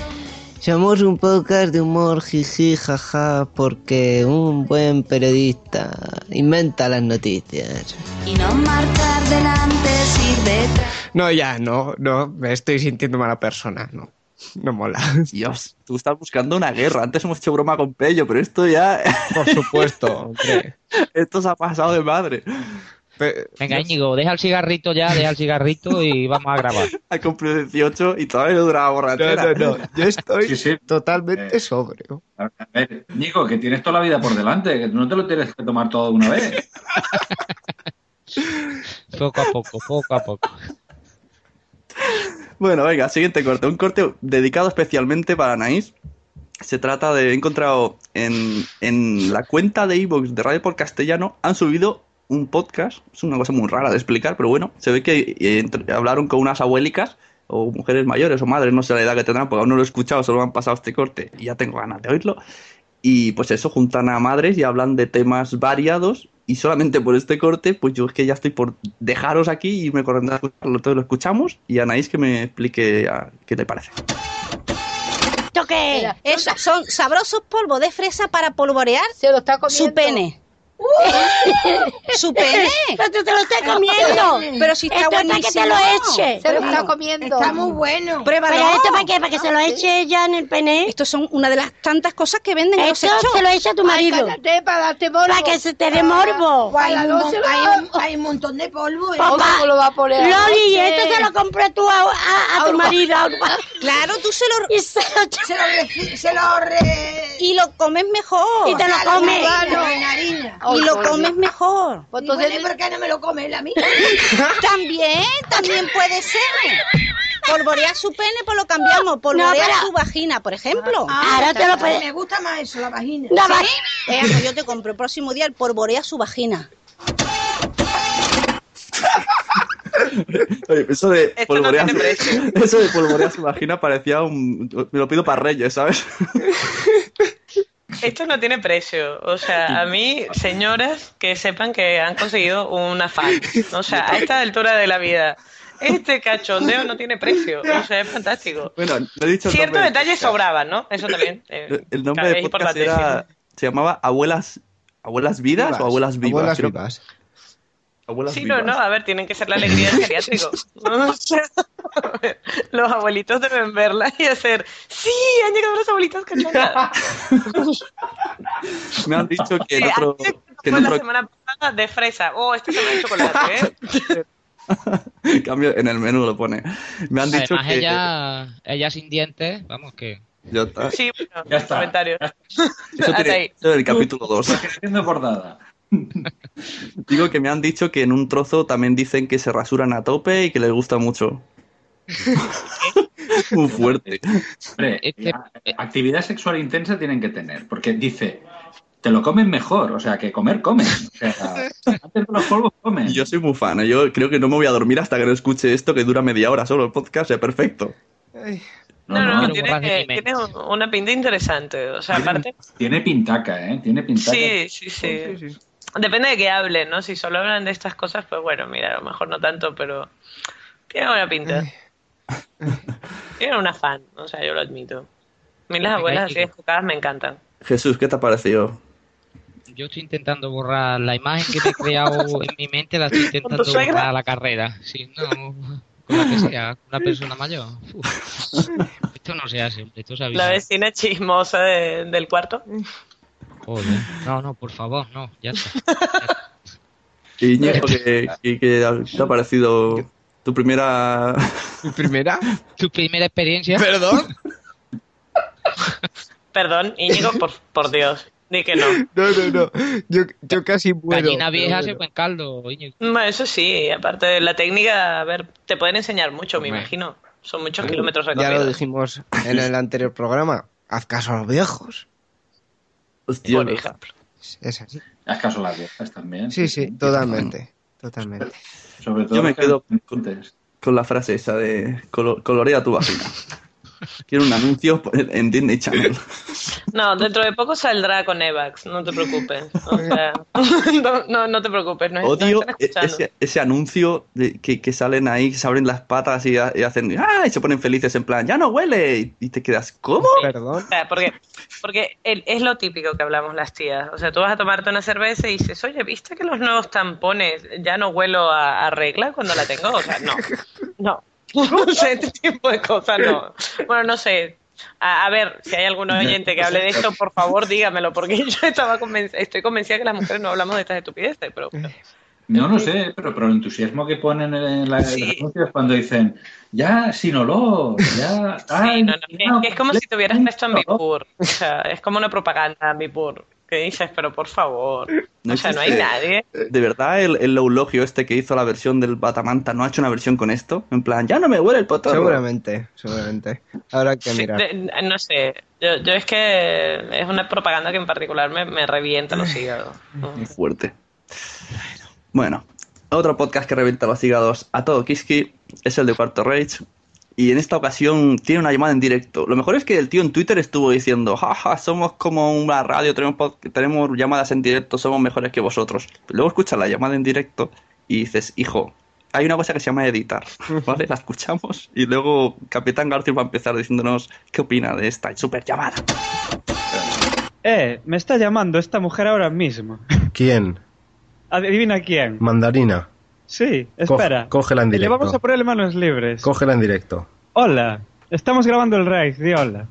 Somos un podcast de humor jiji jaja porque un buen periodista inventa las noticias. Y no marcar delante ir detrás. No, ya, no, no, me estoy sintiendo mala persona, no, no mola. Dios, tú estás buscando una guerra. Antes hemos hecho broma con Pello, pero esto ya. Por supuesto, hombre. esto se ha pasado de madre. Venga, Íñigo, deja el cigarrito ya, deja el cigarrito y vamos a grabar. Ha cumplido 18 y todavía no dura la No, borrachera. no, no, yo estoy Sí, sí. totalmente Eh. sobrio. A ver, Nico, que tienes toda la vida por delante, que no te lo tienes que tomar todo de una vez. Poco a poco, poco a poco. Bueno, venga, siguiente corte. Un corte dedicado especialmente para Anaís. Se trata de. He encontrado en, en la cuenta de Evox de Radio por Castellano. Han subido un podcast. Es una cosa muy rara de explicar, pero bueno. Se ve que eh, entre- hablaron con unas abuelicas o mujeres mayores o madres, no sé la edad que tendrán, porque aún no lo he escuchado, solo me han pasado este corte y ya tengo ganas de oírlo. Y pues eso, juntan a madres y hablan de temas variados. Y solamente por este corte, pues yo es que ya estoy por dejaros aquí y me corren a escucharlo. Entonces lo escuchamos y Anaís que me explique ah, qué te parece. ¿Esto qué? Eso, son sabrosos polvos de fresa para polvorear Se lo está comiendo. su pene. ¿Su pene? Pero tú te lo estás comiendo. Pero si está Esto es para que buenísimo. te lo eche. Se lo Claro. está comiendo. Está muy bueno. Pruébalo. ¿Pero esto para qué? ¿Para que se lo eche ya en el pene? Estos son una de las tantas cosas que venden en los Esto se lo echa tu marido. Ay, cállate, para darte morbo. Para que se te dé morbo. Hay un hay un- hay un montón de polvo. ¿eh? ¿Cómo lo va a poner a Loli, esto se lo compré tú a, a- a tu marido. a. Claro, tú se lo... Y se lo, se lo, re- se lo re- Y lo comes mejor. Y te lo comes. Y lo comes mejor. Pues entonces, ¿por qué no me lo comes la mía? También, también puede ser. Polvorear su pene, pues lo cambiamos. Polvorear pero- su vagina, por ejemplo. Ahora te lo puedes- Me gusta más eso, la vagina. La ¿Sí? vagina. Pues yo te compro el próximo día el polvorea su vagina. Oye, eso de Esto polvorear, eso de polvorear su vagina parecía un. Me lo pido para Reyes, ¿sabes? Esto no tiene precio. O sea, a mí, señoras que sepan que han conseguido una fan. O sea, a esta altura de la vida, este cachondeo no tiene precio. O sea, es fantástico. Bueno, no he dicho Ciertos detalles sobraban, ¿no? Eso también. eh, El nombre del podcast era, se llamaba Abuelas. ¿Abuelas vidas Vivas. o abuelas vivas? Abuelas vivas. Abuelas Sí, vivas. no, no, a ver, tienen que ser la alegría del geriátrico. O sea, los abuelitos deben verla y hacer, sí, han llegado las abuelitas cachondas. Me han dicho que en Sí, otro. Que fue en la otro semana pasada de fresa. Oh, esta semana de chocolate, ¿eh? cambio, en el menú lo pone. Me han dicho Además, que. ella, ella sin dientes, vamos que. Ya está. Sí, bueno, Ya está. comentarios. Tiene ahí. eso en el capítulo 2. Haciendo por nada. Digo que me han dicho que en un trozo también dicen que se rasuran a tope y que les gusta mucho. Muy fuerte. Hombre, Este- actividad sexual intensa tienen que tener, porque dice, te lo comen mejor, o sea, que comer comen. O sea, antes de los polvos comen. Yo soy muy fan. ¿eh? Yo creo que no me voy a dormir hasta que no escuche esto, que dura media hora solo el podcast. Es perfecto. No, no, no, tiene, un- una pinta interesante. O sea, Tiene, aparte. tiene pintaca, ¿eh? Tiene pintaca. Sí, sí, sí. Depende de qué hablen, ¿no? Si solo hablan de estas cosas, pues bueno, mira, a lo mejor no tanto, pero tiene buena pinta. Tiene una fan, o sea, yo lo admito. A mí las abuelas así descocadas me encantan. Jesús, ¿qué te ha parecido? Yo estoy intentando borrar la imagen que me he creado en mi mente, la estoy intentando borrar a la carrera. Sí, no, con la que sea, con una persona mayor. Uf. Esto no se hace, esto se avisa. La vecina chismosa de- del cuarto. Joder. No, no, por favor, no, ya está. Y Ñejo, ¿qué, qué- qué te ha parecido tu primera... ¿Tu primera? ¿Tu primera experiencia? ¿Perdón? Perdón, Íñigo, por, por Dios, di que no. No, no, no. Yo, yo casi muero. Gallina vieja bueno. se buen caldo, Íñigo. Bueno, eso sí, aparte de la técnica, a ver, te pueden enseñar mucho, me Hombre. imagino. Son muchos kilómetros Ya lo recorridos. dijimos en el anterior programa. Haz caso a los viejos. Hostia, Por ejemplo. Es así. Haz caso a las viejas también. Sí, sí, totalmente. Totalmente. Sobre todo Yo me quedo que- con, con la frase esa de colo- colorea tu vagina. Quiero un anuncio en Disney Channel. No, dentro de poco saldrá con Evax, no te preocupes. O sea, no, no, no te preocupes, no, Odio e- ese, ese anuncio de que, que salen ahí, que se abren las patas y, ha- y hacen ¡ah! y se ponen felices en plan, ya no huele. Y, y te quedas, ¿cómo? Perdón. O sea, porque, porque el- es lo típico que hablamos las tías. O sea, tú vas a tomarte una cerveza y dices, oye, ¿viste que los nuevos tampones ya no huelo a, a regla cuando la tengo? O sea, no. No. O sea, este tipo de cosas no. Bueno, no sé. A, a ver, si hay algún oyente que hable de esto, por favor, dígamelo, porque yo estaba conven- estoy convencida que las mujeres no hablamos de estas estupideces, pero No lo sé, pero, pero el entusiasmo que ponen en la, en los anuncios cuando dicen, ya sin olor, ya... ay, no, no, es, es como si tuvieras puesto en ¿no? Bipur. O sea, es como una propaganda en Bipur. Que dices, pero por favor. No o sea, no hay nadie. ¿De verdad el, el eulogio este que hizo la versión del Batamanta no ha hecho una versión con esto? En plan, ya no me huele el potorro. Seguramente, seguramente. Habrá que Sí, mirar. de- no sé. Yo, yo es que es una propaganda que en particular me, me revienta los hígados. Muy fuerte. Bueno, otro podcast que revienta los hígados a todo Kiski es el de Cuarto Rage. Y en esta ocasión tiene una llamada en directo. Lo mejor es que el tío en Twitter estuvo diciendo, jaja, somos como una radio, tenemos, tenemos llamadas en directo, somos mejores que vosotros. Luego escuchas la llamada en directo y dices, hijo, hay una cosa que se llama editar, ¿vale? La escuchamos y luego Capitán García va a empezar diciéndonos qué opina de esta super llamada. Eh, me está llamando esta mujer ahora mismo. ¿Quién? Adivina quién. Mandarina. Sí, Co- espera. cógela en Le directo. vamos a ponerle manos libres. Cógela en directo. Hola, estamos grabando el Raid, di hola.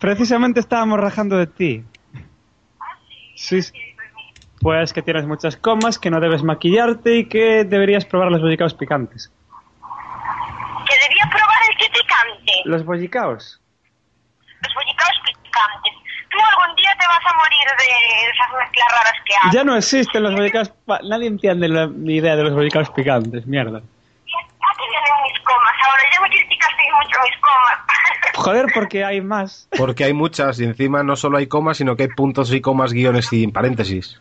Precisamente estábamos rajando de ti. Sí. sí. Pues que tienes muchas comas, que no debes maquillarte y que deberías probar los bollicaos picantes. Que debía probar el que picante. ¿Los bollicaos? Los bollicaos picantes. Tú algún día te vas a morir de esas mezclas raras que haces. Ya no existen los bollicaos... Nadie entiende la mi idea de los bollicaos picantes, mierda. Ya te vienen mis comas. Ahora ya me criticaste mucho mis comas. Joder, porque hay más. Porque hay muchas y encima no solo hay comas, sino que hay puntos y comas, guiones y paréntesis.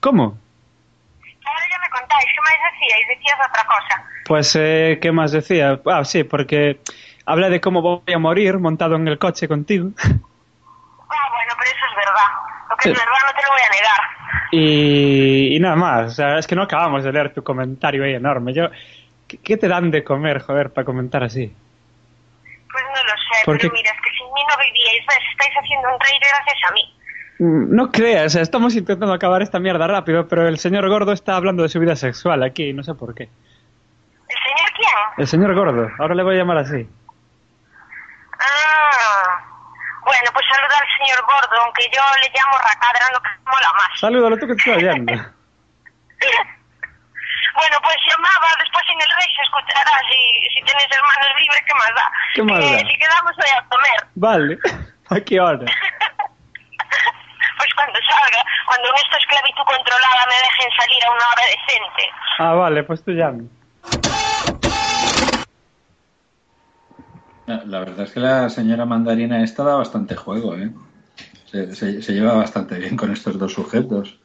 ¿Cómo? Ahora ya me contáis. ¿Qué más decíais? Decías otra cosa. Pues, eh, ¿qué más decía? Ah, sí, porque habla de cómo voy a morir montado en el coche contigo. Ah, bueno, pero eso es verdad. Lo que es verdad no te lo voy a negar. Y, y nada más. O sea, es que no acabamos de leer tu comentario ahí enorme. Yo, ¿qué, qué te dan de comer, joder, para comentar así? Pues no lo sé, ¿Por pero mira, es que sin mí no vivíais. Estáis haciendo un trade gracias a mí. Mm, No creas, estamos intentando acabar esta mierda rápido, pero el señor Gordo está hablando de su vida sexual aquí, no sé por qué. ¿El señor quién? El señor Gordo, ahora le voy a llamar así. Ah. Bueno, pues saluda al señor gordo, aunque yo le llamo racadra, lo que mola más. Salúdalo tú que te estoy oyendo. Bueno, pues llamaba, después en el rey se escuchará si, si tienes hermanos libres, ¿qué más da? ¿Qué más Eh, da? Si quedamos hoy a comer, Vale, ¿a qué hora? pues cuando salga, cuando en esta esclavitud controlada me dejen salir a una hora decente. Ah, vale, pues tú llame. La verdad es que la señora mandarina esta da bastante juego, ¿eh? Se, se- se lleva bastante bien con estos dos sujetos.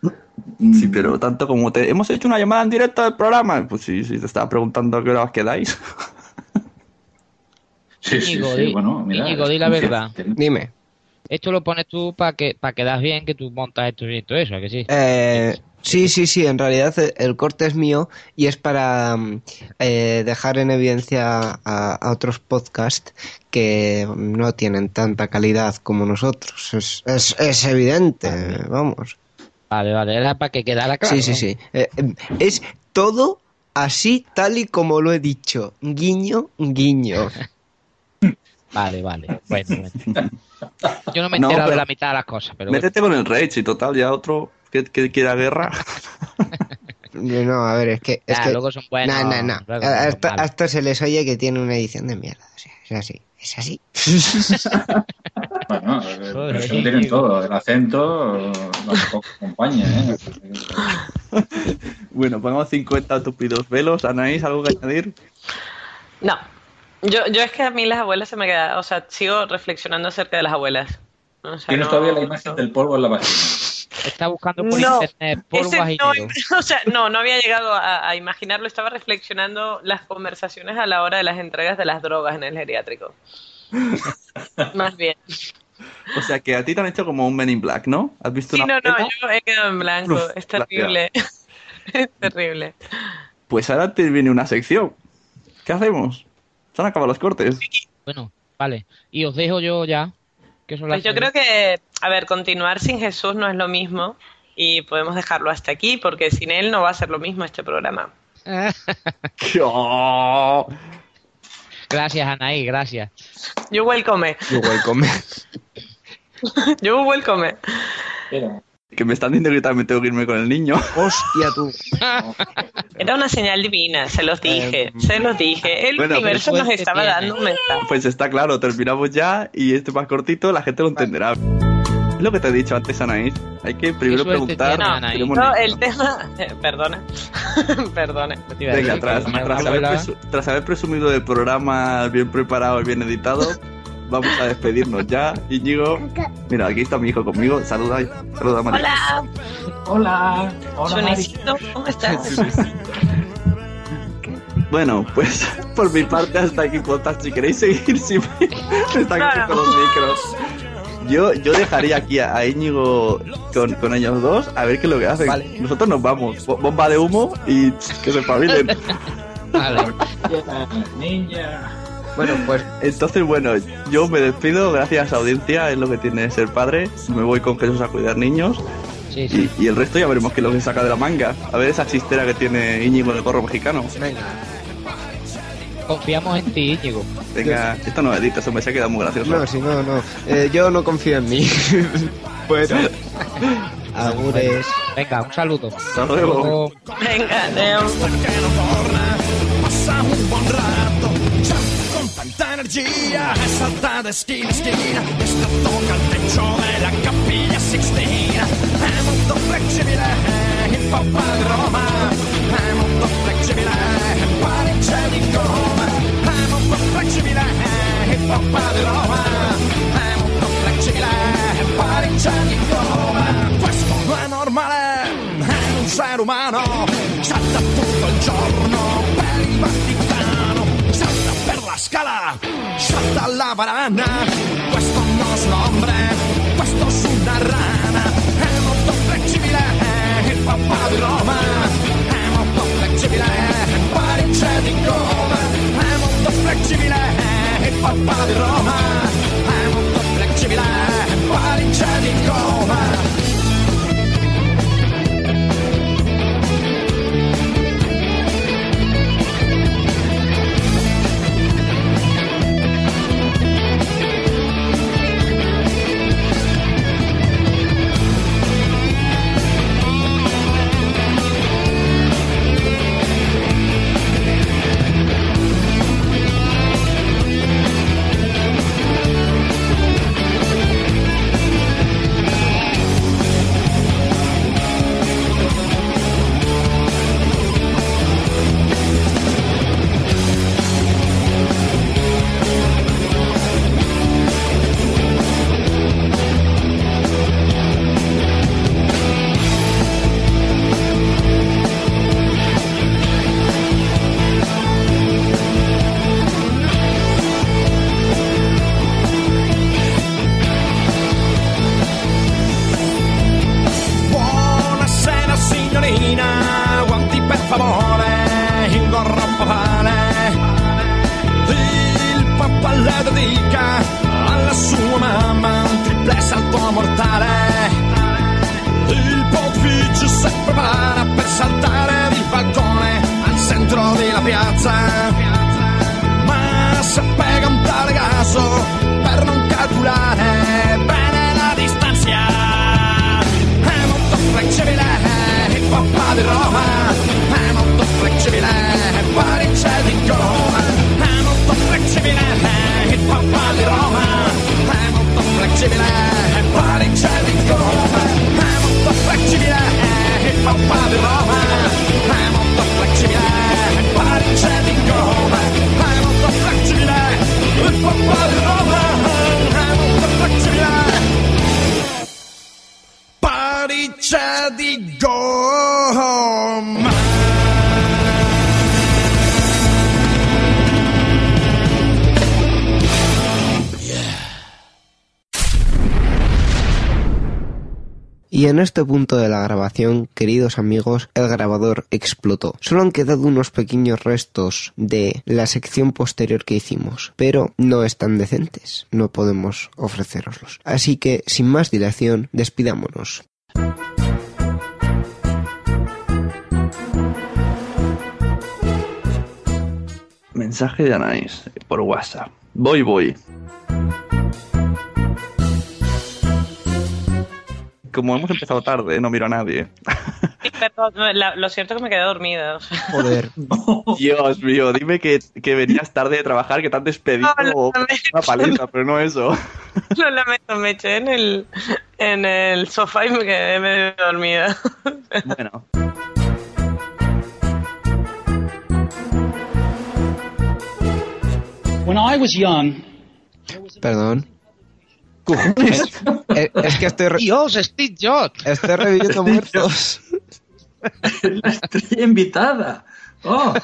Sí, pero tanto como te... Hemos hecho una llamada en directo del programa. Pues sí, sí, te estaba preguntando a qué hora os quedáis. Sí, Íñigo, di- Íñigo, di la verdad. Dime. Esto lo pones tú para que para quedar bien, que tú montas esto y todo eso, ¿a que sí? Eh, sí, sí, sí, en realidad eh, el corte es mío y es para mm, eh, dejar en evidencia a, a otros podcasts que no tienen tanta calidad como nosotros. Es, es, es evidente, vamos. Vale, vale, era para que quedara claro. Sí, sí, sí. Eh, eh, es todo así, tal y como lo he dicho. Guiño, guiño. Vale, vale. Bueno, bueno. Yo no me he No, enterado de la mitad de las cosas, pero bueno. Métete con el Rage y total, ya otro que, que quiera guerra. No, a ver, es que... Es Ah, que... luego son buenos, No, no, no. luego A, esto, a malos. esto se les oye que tiene una edición de mierda. o sea, es así. Es así. Bueno, eh, pero eso lo tienen todo. El acento tampoco acompaña, ¿eh? Bueno, ponemos 50 estúpidos velos. Anaís, ¿algo que añadir? No. Yo, yo es que a mí las abuelas se me quedan, o sea, sigo reflexionando acerca de las abuelas. O sea, Tienes no- todavía la imagen del polvo en la vagina. Está buscando por No, internet polvo no, o sea, no, no había llegado a, a imaginarlo, estaba reflexionando las conversaciones a la hora de las entregas de las drogas en el geriátrico. Más bien. O sea, que a ti te han hecho como un Men in Black, ¿no? ¿Has visto Sí, una no, no, yo he quedado en blanco, Uf, es terrible. es terrible. Pues ahora te viene una sección. ¿Qué hacemos? Se han acabado los cortes. Bueno, vale. Y os dejo yo ya. Que son las Pues yo creo que, a ver, continuar sin Jesús no es lo mismo y podemos dejarlo hasta aquí porque sin él no va a ser lo mismo este programa. Gracias, Anaí, gracias. You welcome. You welcome. You welcome. Que me están diciendo que también tengo que irme con el niño. Hostia, tú. Era una señal divina, se los dije, se los dije. El Bueno, universo pues, nos estaba dando un mensaje. Pues está claro, terminamos ya y este más cortito la gente lo entenderá. Es lo que te he dicho antes, Anaís. Hay que primero preguntar. tiene, No, niños. el tema. eh, perdona. perdona. Venga, tras, tras haber presu- tras haber presumido del programa bien preparado y bien editado, vamos a despedirnos ya. Íñigo, mira, aquí está mi hijo conmigo. Saluda, saluda a María. Hola. Hola. Sunecito, ¿cómo estás? Bueno, pues por mi parte hasta aquí podcast. Si queréis seguir, si me, están quitando los micros. Yo, yo dejaría aquí a, Íñigo con, con ellos dos a ver qué es lo que hacen. Nosotros nos vamos. Bo- Bomba de humo y que se espabilen. Niña. Bueno, pues. Entonces, bueno, yo me despido. Gracias, audiencia. Es lo que tiene ser padre. Me voy con Jesús a cuidar niños. Sí, Y, y el resto ya veremos qué es lo que saca de la manga. A ver esa chistera que tiene Íñigo en el gorro mexicano. Venga. Confiamos en ti, Íñigo. Venga, esto no edita, eso me se ha quedado muy gracioso. No, si no, no. Eh, yo no confío en mí. bueno. Agures. Venga, un saludo. Hasta luego. Venga, Leo. dia è saltare schiena schiena è stato caldeggione la capiglia Sixtina. È molto flexibile è il popolo di Roma. La barana, questo un hombre, questo è una rana, è molto flessibile, il papà di Roma, è molto flessibile, parecchia di gomma, è molto flessibile, il papà di Roma, è molto flessibile, parecchia di favore, il gorropapale. Il papà le dedica alla sua mamma un triple salto mortale. Il pompiggio si prepara per saltare il balcone al centro della piazza. Ma si pega un tale caso per non calcolare bene la distanza. È molto flexibile, il papà di Roma flexibile, fuori c'è di goma, è eh, molto flexibile, hip eh, hop di Roma, è molto flexibile, fuori c'è di goma, è eh, molto flexibile, hip hop di Roma, è molto flexibile, fuori c'è di goma, è molto flexibile, hip hop di Roma, è molto flexibile, fuori c'è di goma. Y en este punto de la grabación, queridos amigos, el grabador explotó. Solo han quedado unos pequeños restos de la sección posterior que hicimos, pero no están decentes, no podemos ofreceroslos. Así que, sin más dilación, despidámonos. Mensaje de Anaís por WhatsApp. Voy, voy. Como hemos empezado tarde, no miro a nadie. Sí, perdón, la- lo cierto es que me quedé dormida. Joder. Dios mío, dime que, que venías tarde de trabajar, que te han despedido No, o una paliza, pero no eso. Lo lamento, me eché en el, en el sofá y me quedé medio dormida. Bueno. When I was young, Perdón. Es, es- es que estoy... Dios, Steve Jobs. Estoy reviviendo muertos. La estrella invitada. Oh.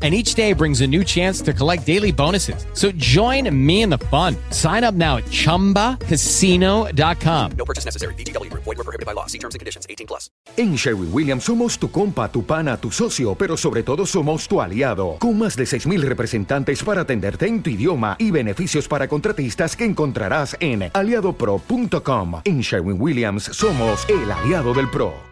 And each day brings a new chance to collect daily bonuses. So join me in the fun. Sign up now at chumbacasino.com. No purchase necessary. Group. Void were prohibited by law. See terms and conditions. 18 plus. En Sherwin Williams somos tu compa, tu pana, tu socio, pero sobre todo somos tu aliado, con más de 6.000 representantes para atenderte en tu idioma y beneficios para contratistas que encontrarás en aliadopro.com. En Sherwin Williams somos el aliado del PRO.